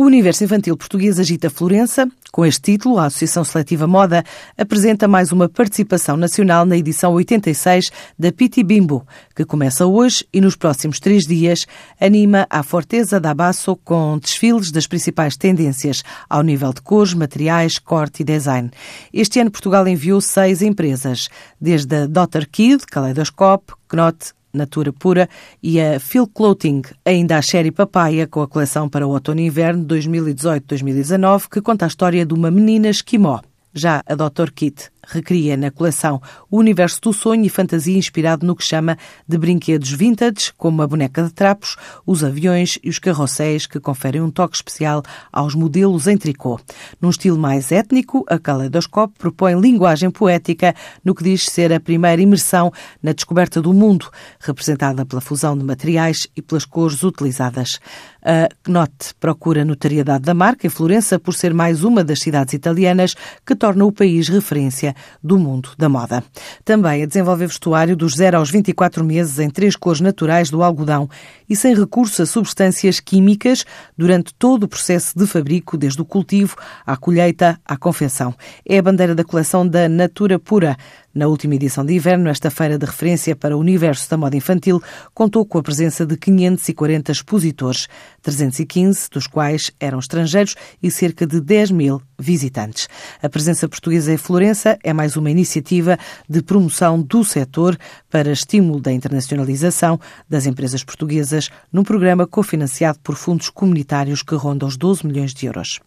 O Universo Infantil Português agita Florença. Com este título, a Associação Seletiva Moda apresenta mais uma participação nacional na edição 86 da Piti Bimbo, que começa hoje e nos próximos três dias anima a Forteza da Basso com desfiles das principais tendências ao nível de cores, materiais, corte e design. Este ano Portugal enviou seis empresas, desde a Dr. Kid, Kaleidoscope, Knot, Natura Pura e a Phil Clothing, ainda a Sherry Papaya com a coleção para o outono e inverno 2018-2019, que conta a história de uma menina esquimó. Já a Dr. Kit recria na coleção o universo do sonho e fantasia inspirado no que chama de brinquedos vintage, como a boneca de trapos, os aviões e os carrosséis que conferem um toque especial aos modelos em tricô. Num estilo mais étnico, a Kaleidoscope propõe linguagem poética no que diz ser a primeira imersão na descoberta do mundo, representada pela fusão de materiais e pelas cores utilizadas. A Knot procura notoriedade da marca em Florença por ser mais uma das cidades italianas que torna o país referência do mundo da moda. Também a desenvolver vestuário dos 0 aos 24 meses em três cores naturais do algodão e sem recurso a substâncias químicas durante todo o processo de fabrico, desde o cultivo à colheita à confecção. É a bandeira da coleção da Natura Pura. Na última edição de inverno, esta feira de referência para o universo da moda infantil contou com a presença de 540 expositores, 315 dos quais eram estrangeiros e cerca de 10 mil visitantes. A presença portuguesa em Florença é mais uma iniciativa de promoção do setor para estímulo da internacionalização das empresas portuguesas num programa cofinanciado por fundos comunitários que rondam os 12 milhões de euros.